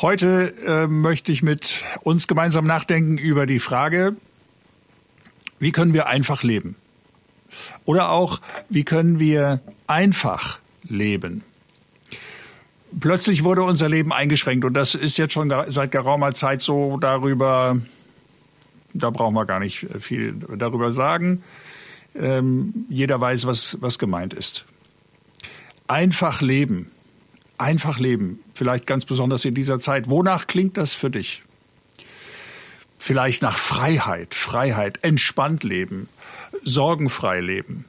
Heute äh, möchte ich mit uns gemeinsam nachdenken über die Frage, wie können wir einfach leben? Oder auch, wie können wir einfach leben? Plötzlich wurde unser Leben eingeschränkt und das ist jetzt schon seit geraumer Zeit so darüber, da brauchen wir gar nicht viel darüber sagen. Ähm, jeder weiß, was, was gemeint ist. Einfach leben. Einfach leben. Vielleicht ganz besonders in dieser Zeit. Wonach klingt das für dich? Vielleicht nach Freiheit, Freiheit, entspannt leben, sorgenfrei leben.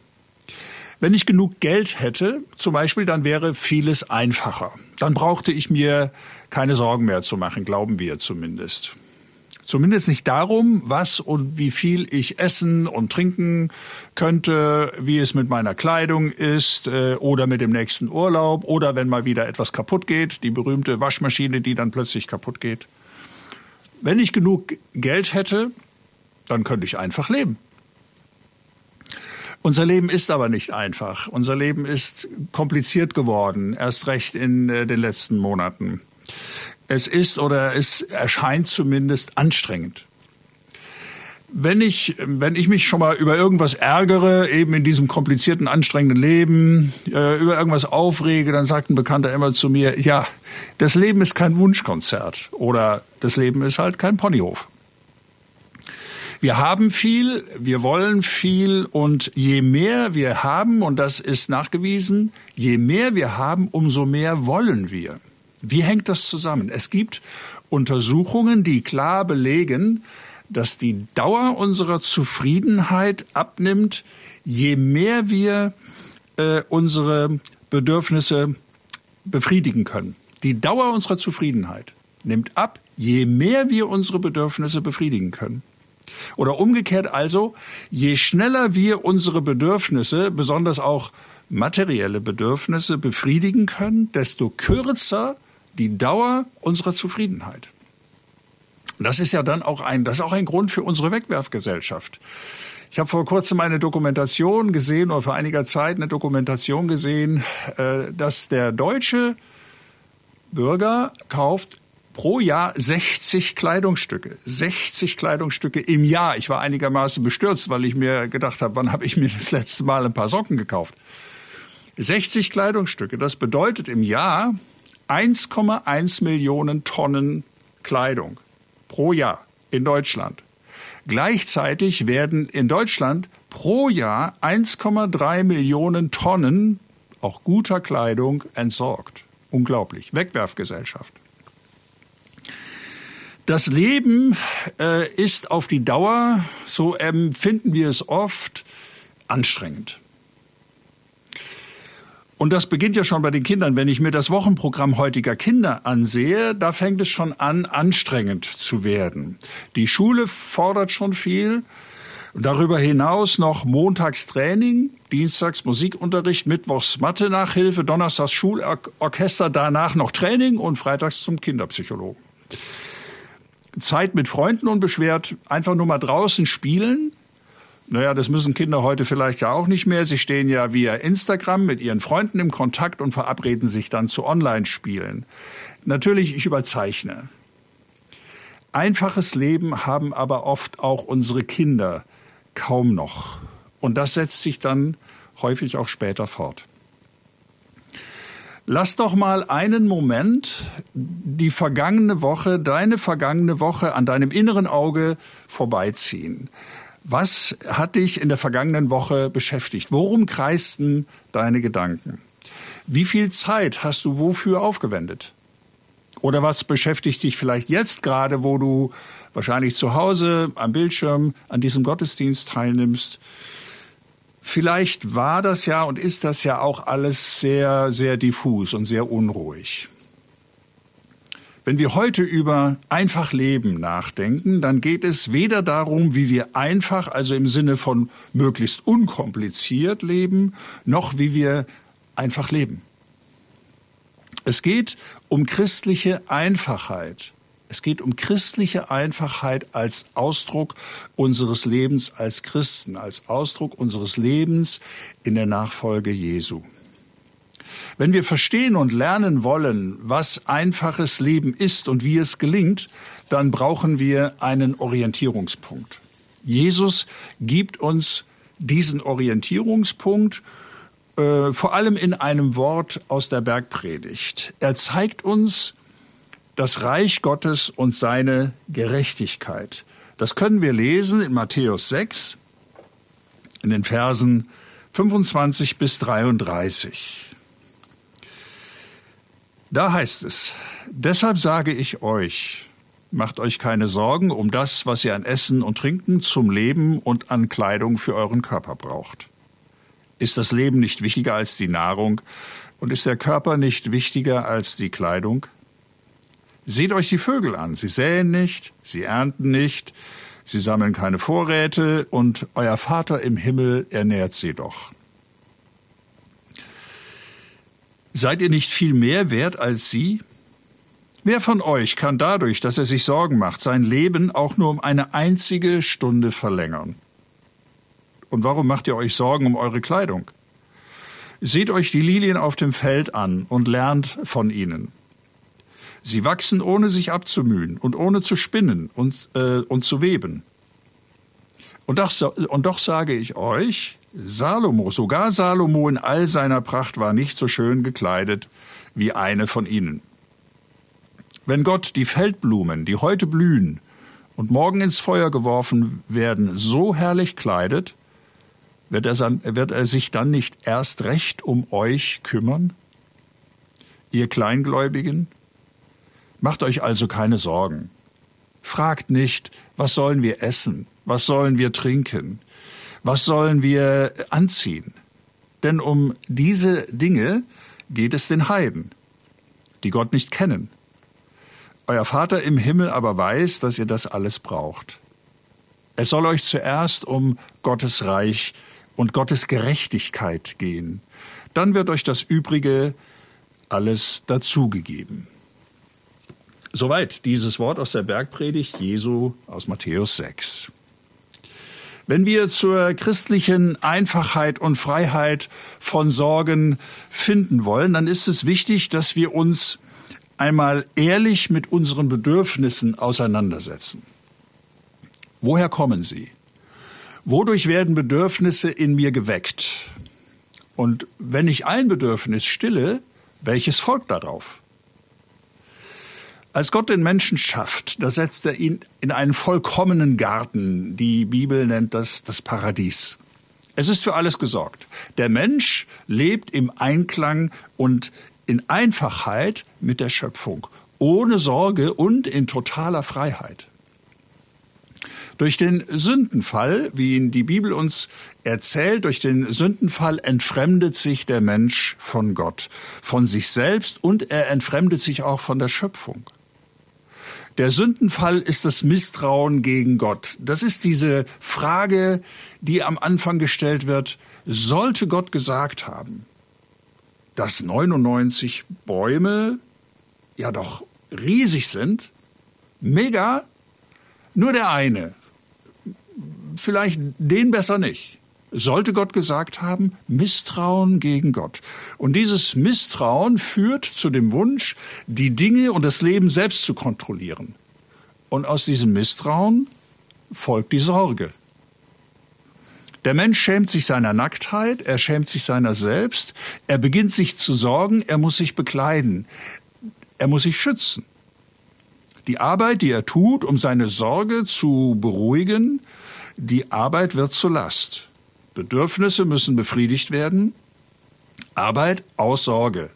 Wenn ich genug Geld hätte, zum Beispiel, dann wäre vieles einfacher. Dann brauchte ich mir keine Sorgen mehr zu machen, glauben wir zumindest. Zumindest nicht darum, was und wie viel ich essen und trinken könnte, wie es mit meiner Kleidung ist äh, oder mit dem nächsten Urlaub oder wenn mal wieder etwas kaputt geht, die berühmte Waschmaschine, die dann plötzlich kaputt geht. Wenn ich genug Geld hätte, dann könnte ich einfach leben. Unser Leben ist aber nicht einfach. Unser Leben ist kompliziert geworden, erst recht in äh, den letzten Monaten. Es ist oder es erscheint zumindest anstrengend. Wenn ich, wenn ich mich schon mal über irgendwas ärgere, eben in diesem komplizierten, anstrengenden Leben, äh, über irgendwas aufrege, dann sagt ein Bekannter immer zu mir, ja, das Leben ist kein Wunschkonzert oder das Leben ist halt kein Ponyhof. Wir haben viel, wir wollen viel und je mehr wir haben, und das ist nachgewiesen, je mehr wir haben, umso mehr wollen wir. Wie hängt das zusammen? Es gibt Untersuchungen, die klar belegen, dass die Dauer unserer Zufriedenheit abnimmt, je mehr wir äh, unsere Bedürfnisse befriedigen können. Die Dauer unserer Zufriedenheit nimmt ab, je mehr wir unsere Bedürfnisse befriedigen können. Oder umgekehrt also, je schneller wir unsere Bedürfnisse, besonders auch materielle Bedürfnisse befriedigen können, desto kürzer die Dauer unserer Zufriedenheit. Das ist ja dann auch ein, das ist auch ein Grund für unsere Wegwerfgesellschaft. Ich habe vor kurzem eine Dokumentation gesehen oder vor einiger Zeit eine Dokumentation gesehen, äh, dass der deutsche Bürger kauft pro Jahr 60 Kleidungsstücke. 60 Kleidungsstücke im Jahr. Ich war einigermaßen bestürzt, weil ich mir gedacht habe, wann habe ich mir das letzte Mal ein paar Socken gekauft? 60 Kleidungsstücke. Das bedeutet im Jahr 1,1 Millionen Tonnen Kleidung pro Jahr in Deutschland. Gleichzeitig werden in Deutschland pro Jahr 1,3 Millionen Tonnen auch guter Kleidung entsorgt. Unglaublich. Wegwerfgesellschaft. Das Leben äh, ist auf die Dauer, so empfinden wir es oft, anstrengend. Und das beginnt ja schon bei den Kindern. Wenn ich mir das Wochenprogramm heutiger Kinder ansehe, da fängt es schon an, anstrengend zu werden. Die Schule fordert schon viel. Darüber hinaus noch montags Training, dienstags Musikunterricht, mittwochs Mathe-Nachhilfe, donnerstags Schulorchester, danach noch Training und freitags zum Kinderpsychologen. Zeit mit Freunden unbeschwert, einfach nur mal draußen spielen, naja, das müssen Kinder heute vielleicht ja auch nicht mehr. Sie stehen ja via Instagram mit ihren Freunden im Kontakt und verabreden sich dann zu Online-Spielen. Natürlich, ich überzeichne. Einfaches Leben haben aber oft auch unsere Kinder kaum noch. Und das setzt sich dann häufig auch später fort. Lass doch mal einen Moment die vergangene Woche, deine vergangene Woche an deinem inneren Auge vorbeiziehen. Was hat dich in der vergangenen Woche beschäftigt? Worum kreisten deine Gedanken? Wie viel Zeit hast du wofür aufgewendet? Oder was beschäftigt dich vielleicht jetzt gerade, wo du wahrscheinlich zu Hause am Bildschirm an diesem Gottesdienst teilnimmst? Vielleicht war das ja und ist das ja auch alles sehr, sehr diffus und sehr unruhig. Wenn wir heute über einfach Leben nachdenken, dann geht es weder darum, wie wir einfach, also im Sinne von möglichst unkompliziert leben, noch wie wir einfach leben. Es geht um christliche Einfachheit. Es geht um christliche Einfachheit als Ausdruck unseres Lebens als Christen, als Ausdruck unseres Lebens in der Nachfolge Jesu. Wenn wir verstehen und lernen wollen, was einfaches Leben ist und wie es gelingt, dann brauchen wir einen Orientierungspunkt. Jesus gibt uns diesen Orientierungspunkt äh, vor allem in einem Wort aus der Bergpredigt. Er zeigt uns das Reich Gottes und seine Gerechtigkeit. Das können wir lesen in Matthäus 6 in den Versen 25 bis 33. Da heißt es, deshalb sage ich euch, macht euch keine Sorgen um das, was ihr an Essen und Trinken zum Leben und an Kleidung für euren Körper braucht. Ist das Leben nicht wichtiger als die Nahrung und ist der Körper nicht wichtiger als die Kleidung? Seht euch die Vögel an, sie säen nicht, sie ernten nicht, sie sammeln keine Vorräte und euer Vater im Himmel ernährt sie doch. Seid ihr nicht viel mehr wert als sie? Wer von euch kann dadurch, dass er sich Sorgen macht, sein Leben auch nur um eine einzige Stunde verlängern? Und warum macht ihr euch Sorgen um eure Kleidung? Seht euch die Lilien auf dem Feld an und lernt von ihnen. Sie wachsen ohne sich abzumühen und ohne zu spinnen und, äh, und zu weben. Und doch, und doch sage ich euch, Salomo, sogar Salomo in all seiner Pracht war nicht so schön gekleidet wie eine von ihnen. Wenn Gott die Feldblumen, die heute blühen und morgen ins Feuer geworfen werden, so herrlich kleidet, wird er, wird er sich dann nicht erst recht um euch kümmern? Ihr Kleingläubigen? Macht euch also keine Sorgen. Fragt nicht, was sollen wir essen? Was sollen wir trinken? Was sollen wir anziehen? Denn um diese Dinge geht es den Heiden, die Gott nicht kennen. Euer Vater im Himmel aber weiß, dass ihr das alles braucht. Es soll euch zuerst um Gottes Reich und Gottes Gerechtigkeit gehen. Dann wird euch das Übrige alles dazugegeben. Soweit dieses Wort aus der Bergpredigt Jesu aus Matthäus 6. Wenn wir zur christlichen Einfachheit und Freiheit von Sorgen finden wollen, dann ist es wichtig, dass wir uns einmal ehrlich mit unseren Bedürfnissen auseinandersetzen. Woher kommen sie? Wodurch werden Bedürfnisse in mir geweckt? Und wenn ich ein Bedürfnis stille, welches folgt darauf? Als Gott den Menschen schafft, da setzt er ihn in einen vollkommenen Garten. Die Bibel nennt das das Paradies. Es ist für alles gesorgt. Der Mensch lebt im Einklang und in Einfachheit mit der Schöpfung, ohne Sorge und in totaler Freiheit. Durch den Sündenfall, wie ihn die Bibel uns erzählt, durch den Sündenfall entfremdet sich der Mensch von Gott, von sich selbst und er entfremdet sich auch von der Schöpfung. Der Sündenfall ist das Misstrauen gegen Gott. Das ist diese Frage, die am Anfang gestellt wird, sollte Gott gesagt haben, dass 99 Bäume ja doch riesig sind, mega, nur der eine, vielleicht den besser nicht. Sollte Gott gesagt haben, Misstrauen gegen Gott. Und dieses Misstrauen führt zu dem Wunsch, die Dinge und das Leben selbst zu kontrollieren. Und aus diesem Misstrauen folgt die Sorge. Der Mensch schämt sich seiner Nacktheit, er schämt sich seiner selbst, er beginnt sich zu sorgen, er muss sich bekleiden, er muss sich schützen. Die Arbeit, die er tut, um seine Sorge zu beruhigen, die Arbeit wird zur Last. Bedürfnisse müssen befriedigt werden. Arbeit aus Sorge.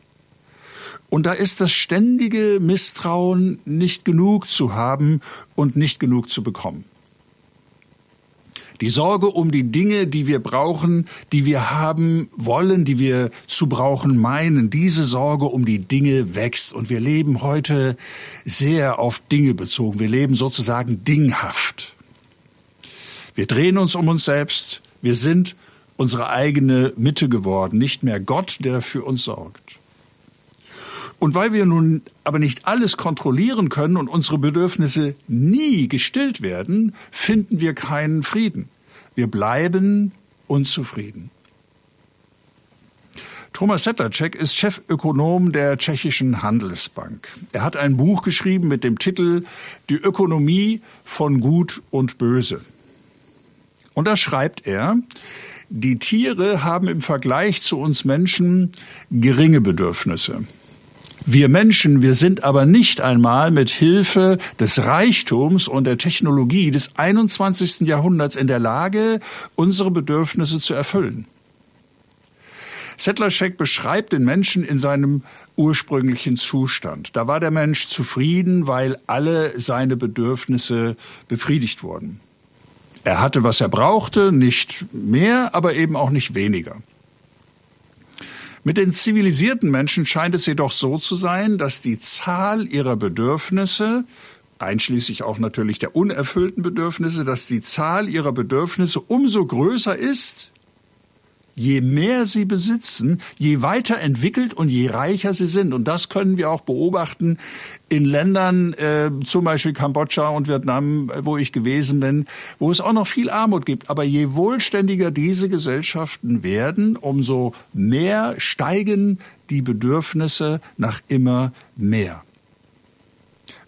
Und da ist das ständige Misstrauen, nicht genug zu haben und nicht genug zu bekommen. Die Sorge um die Dinge, die wir brauchen, die wir haben wollen, die wir zu brauchen meinen, diese Sorge um die Dinge wächst. Und wir leben heute sehr auf Dinge bezogen. Wir leben sozusagen dinghaft. Wir drehen uns um uns selbst. Wir sind unsere eigene Mitte geworden, nicht mehr Gott, der für uns sorgt. Und weil wir nun aber nicht alles kontrollieren können und unsere Bedürfnisse nie gestillt werden, finden wir keinen Frieden. Wir bleiben unzufrieden. Thomas Sedlacek ist Chefökonom der tschechischen Handelsbank. Er hat ein Buch geschrieben mit dem Titel Die Ökonomie von Gut und Böse. Und da schreibt er, die Tiere haben im Vergleich zu uns Menschen geringe Bedürfnisse. Wir Menschen, wir sind aber nicht einmal mit Hilfe des Reichtums und der Technologie des 21. Jahrhunderts in der Lage, unsere Bedürfnisse zu erfüllen. Sedlacek beschreibt den Menschen in seinem ursprünglichen Zustand. Da war der Mensch zufrieden, weil alle seine Bedürfnisse befriedigt wurden. Er hatte, was er brauchte, nicht mehr, aber eben auch nicht weniger. Mit den zivilisierten Menschen scheint es jedoch so zu sein, dass die Zahl ihrer Bedürfnisse, einschließlich auch natürlich der unerfüllten Bedürfnisse, dass die Zahl ihrer Bedürfnisse umso größer ist, Je mehr sie besitzen, je weiter entwickelt und je reicher sie sind. Und das können wir auch beobachten in Ländern, äh, zum Beispiel Kambodscha und Vietnam, wo ich gewesen bin, wo es auch noch viel Armut gibt. Aber je wohlständiger diese Gesellschaften werden, umso mehr steigen die Bedürfnisse nach immer mehr.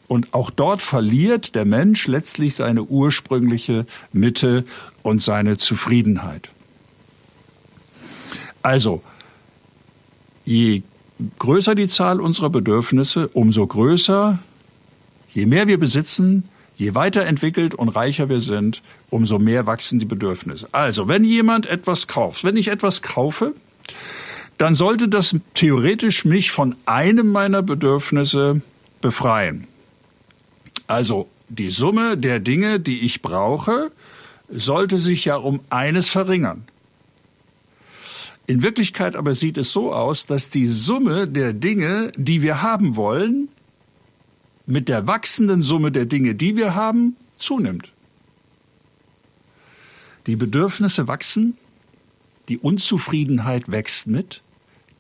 Und auch dort verliert der Mensch letztlich seine ursprüngliche Mitte und seine Zufriedenheit. Also, je größer die Zahl unserer Bedürfnisse, umso größer, je mehr wir besitzen, je weiterentwickelt und reicher wir sind, umso mehr wachsen die Bedürfnisse. Also, wenn jemand etwas kauft, wenn ich etwas kaufe, dann sollte das theoretisch mich von einem meiner Bedürfnisse befreien. Also die Summe der Dinge, die ich brauche, sollte sich ja um eines verringern. In Wirklichkeit aber sieht es so aus, dass die Summe der Dinge, die wir haben wollen, mit der wachsenden Summe der Dinge, die wir haben, zunimmt. Die Bedürfnisse wachsen, die Unzufriedenheit wächst mit,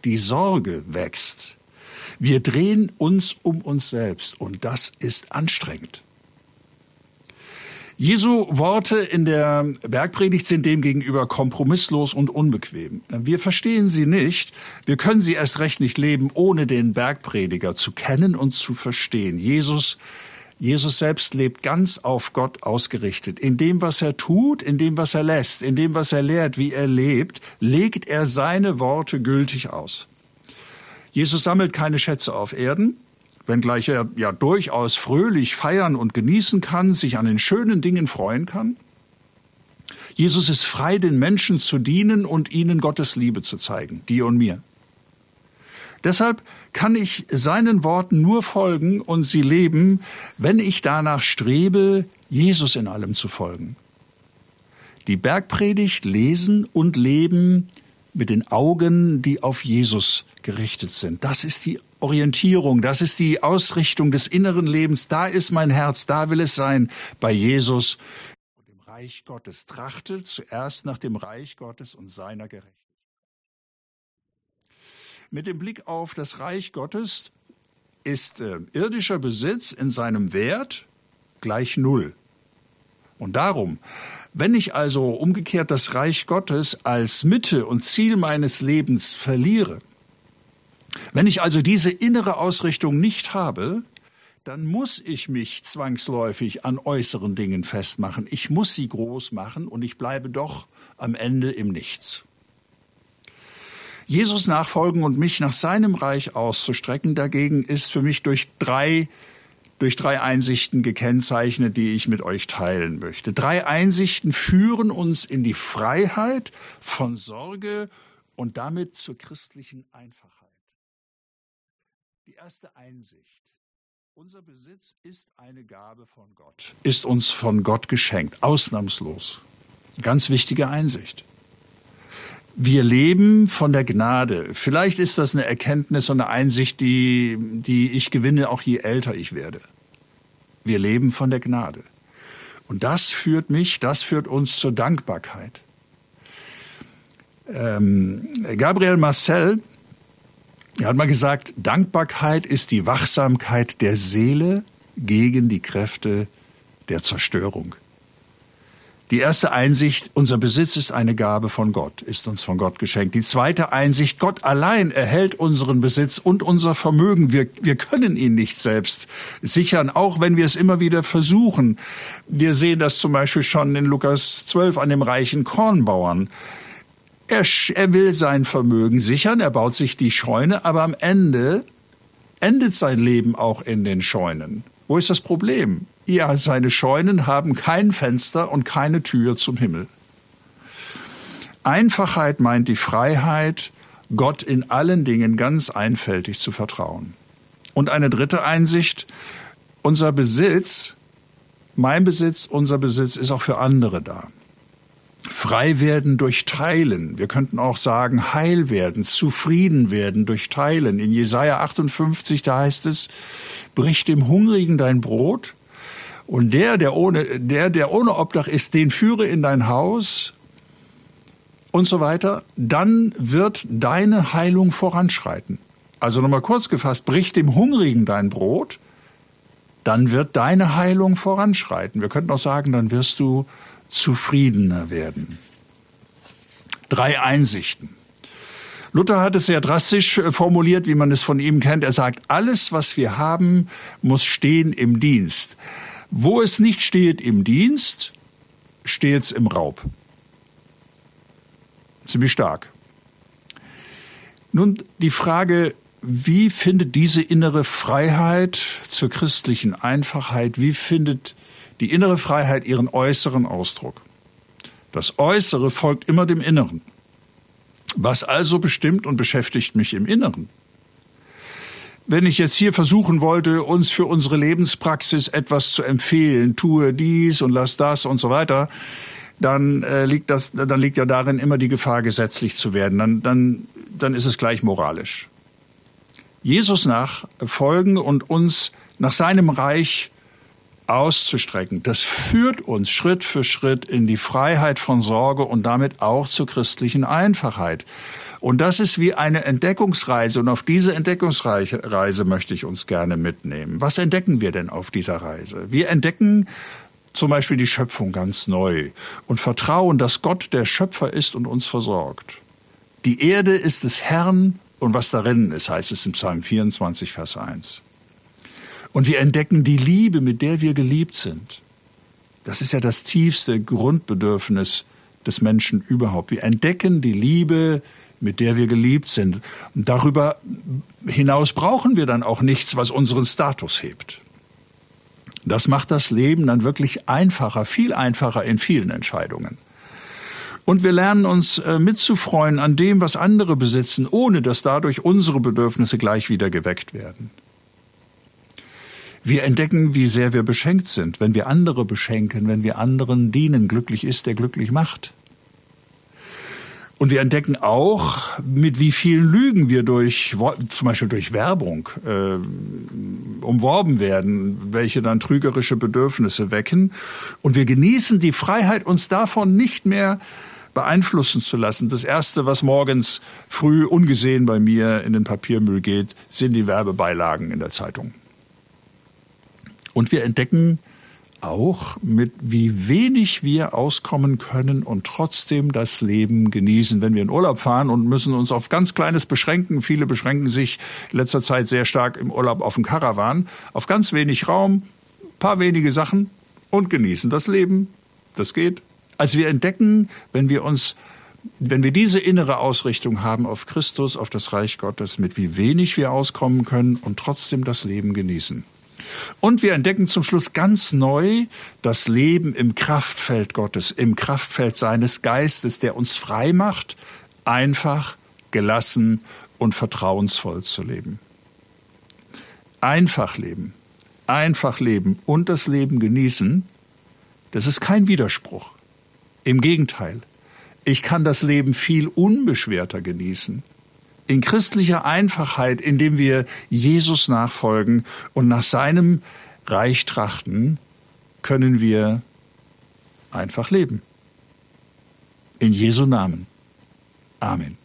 die Sorge wächst. Wir drehen uns um uns selbst und das ist anstrengend. Jesu Worte in der Bergpredigt sind demgegenüber kompromisslos und unbequem. Wir verstehen sie nicht, wir können sie erst recht nicht leben, ohne den Bergprediger zu kennen und zu verstehen. Jesus Jesus selbst lebt ganz auf Gott ausgerichtet. In dem, was er tut, in dem, was er lässt, in dem, was er lehrt, wie er lebt, legt er seine Worte gültig aus. Jesus sammelt keine Schätze auf Erden, wenngleich er ja durchaus fröhlich feiern und genießen kann, sich an den schönen Dingen freuen kann? Jesus ist frei, den Menschen zu dienen und ihnen Gottes Liebe zu zeigen, dir und mir. Deshalb kann ich seinen Worten nur folgen und sie leben, wenn ich danach strebe, Jesus in allem zu folgen. Die Bergpredigt lesen und leben mit den Augen, die auf Jesus gerichtet sind. Das ist die Orientierung, das ist die Ausrichtung des inneren Lebens. Da ist mein Herz, da will es sein, bei Jesus und dem Reich Gottes. Trachte zuerst nach dem Reich Gottes und seiner Gerechtigkeit. Mit dem Blick auf das Reich Gottes ist äh, irdischer Besitz in seinem Wert gleich Null. Und darum wenn ich also umgekehrt das Reich Gottes als Mitte und Ziel meines Lebens verliere, wenn ich also diese innere Ausrichtung nicht habe, dann muss ich mich zwangsläufig an äußeren Dingen festmachen. Ich muss sie groß machen und ich bleibe doch am Ende im Nichts. Jesus nachfolgen und mich nach seinem Reich auszustrecken dagegen ist für mich durch drei durch drei Einsichten gekennzeichnet, die ich mit euch teilen möchte. Drei Einsichten führen uns in die Freiheit von Sorge und damit zur christlichen Einfachheit. Die erste Einsicht. Unser Besitz ist eine Gabe von Gott, ist uns von Gott geschenkt, ausnahmslos. Ganz wichtige Einsicht. Wir leben von der Gnade. Vielleicht ist das eine Erkenntnis und eine Einsicht, die, die ich gewinne, auch je älter ich werde. Wir leben von der Gnade. Und das führt mich, das führt uns zur Dankbarkeit. Ähm, Gabriel Marcel er hat mal gesagt, Dankbarkeit ist die Wachsamkeit der Seele gegen die Kräfte der Zerstörung. Die erste Einsicht, unser Besitz ist eine Gabe von Gott, ist uns von Gott geschenkt. Die zweite Einsicht, Gott allein erhält unseren Besitz und unser Vermögen. Wir, wir können ihn nicht selbst sichern, auch wenn wir es immer wieder versuchen. Wir sehen das zum Beispiel schon in Lukas 12 an dem reichen Kornbauern. Er, er will sein Vermögen sichern, er baut sich die Scheune, aber am Ende endet sein Leben auch in den Scheunen. Wo ist das Problem? Ja, seine Scheunen haben kein Fenster und keine Tür zum Himmel. Einfachheit meint die Freiheit, Gott in allen Dingen ganz einfältig zu vertrauen. Und eine dritte Einsicht, unser Besitz, mein Besitz, unser Besitz ist auch für andere da. Frei werden durch Teilen. Wir könnten auch sagen, heil werden, zufrieden werden durch Teilen. In Jesaja 58, da heißt es, brich dem Hungrigen dein Brot und der, der ohne, der, der ohne Obdach ist, den führe in dein Haus und so weiter. Dann wird deine Heilung voranschreiten. Also nochmal kurz gefasst, brich dem Hungrigen dein Brot, dann wird deine Heilung voranschreiten. Wir könnten auch sagen, dann wirst du zufriedener werden. Drei Einsichten. Luther hat es sehr drastisch äh, formuliert, wie man es von ihm kennt. Er sagt, alles, was wir haben, muss stehen im Dienst. Wo es nicht steht im Dienst, steht es im Raub. Ziemlich stark. Nun die Frage, wie findet diese innere Freiheit zur christlichen Einfachheit, wie findet die innere Freiheit ihren äußeren Ausdruck? Das Äußere folgt immer dem Inneren. Was also bestimmt und beschäftigt mich im Inneren? Wenn ich jetzt hier versuchen wollte, uns für unsere Lebenspraxis etwas zu empfehlen, tue dies und lass das und so weiter, dann äh, liegt das, dann liegt ja darin immer die Gefahr, gesetzlich zu werden. Dann, dann, dann ist es gleich moralisch. Jesus nachfolgen und uns nach seinem Reich auszustrecken. Das führt uns Schritt für Schritt in die Freiheit von Sorge und damit auch zur christlichen Einfachheit. Und das ist wie eine Entdeckungsreise. Und auf diese Entdeckungsreise möchte ich uns gerne mitnehmen. Was entdecken wir denn auf dieser Reise? Wir entdecken zum Beispiel die Schöpfung ganz neu und vertrauen, dass Gott der Schöpfer ist und uns versorgt. Die Erde ist des Herrn und was darin ist, heißt es im Psalm 24, Vers 1. Und wir entdecken die Liebe, mit der wir geliebt sind. Das ist ja das tiefste Grundbedürfnis des Menschen überhaupt. Wir entdecken die Liebe, mit der wir geliebt sind. Und darüber hinaus brauchen wir dann auch nichts, was unseren Status hebt. Das macht das Leben dann wirklich einfacher, viel einfacher in vielen Entscheidungen. Und wir lernen uns äh, mitzufreuen an dem, was andere besitzen, ohne dass dadurch unsere Bedürfnisse gleich wieder geweckt werden. Wir entdecken, wie sehr wir beschenkt sind, wenn wir andere beschenken, wenn wir anderen dienen. Glücklich ist, der glücklich macht. Und wir entdecken auch, mit wie vielen Lügen wir durch, zum Beispiel durch Werbung, äh, umworben werden, welche dann trügerische Bedürfnisse wecken. Und wir genießen die Freiheit, uns davon nicht mehr beeinflussen zu lassen. Das Erste, was morgens früh ungesehen bei mir in den Papiermüll geht, sind die Werbebeilagen in der Zeitung. Und wir entdecken auch, mit wie wenig wir auskommen können und trotzdem das Leben genießen. Wenn wir in Urlaub fahren und müssen uns auf ganz Kleines beschränken, viele beschränken sich in letzter Zeit sehr stark im Urlaub auf den Karawan, auf ganz wenig Raum, paar wenige Sachen und genießen das Leben. Das geht. Also wir entdecken, wenn wir uns wenn wir diese innere Ausrichtung haben auf Christus, auf das Reich Gottes, mit wie wenig wir auskommen können und trotzdem das Leben genießen. Und wir entdecken zum Schluss ganz neu das Leben im Kraftfeld Gottes, im Kraftfeld seines Geistes, der uns frei macht, einfach, gelassen und vertrauensvoll zu leben. Einfach leben, einfach leben und das Leben genießen, das ist kein Widerspruch. Im Gegenteil, ich kann das Leben viel unbeschwerter genießen in christlicher Einfachheit, indem wir Jesus nachfolgen und nach seinem Reich trachten, können wir einfach leben. In Jesu Namen. Amen.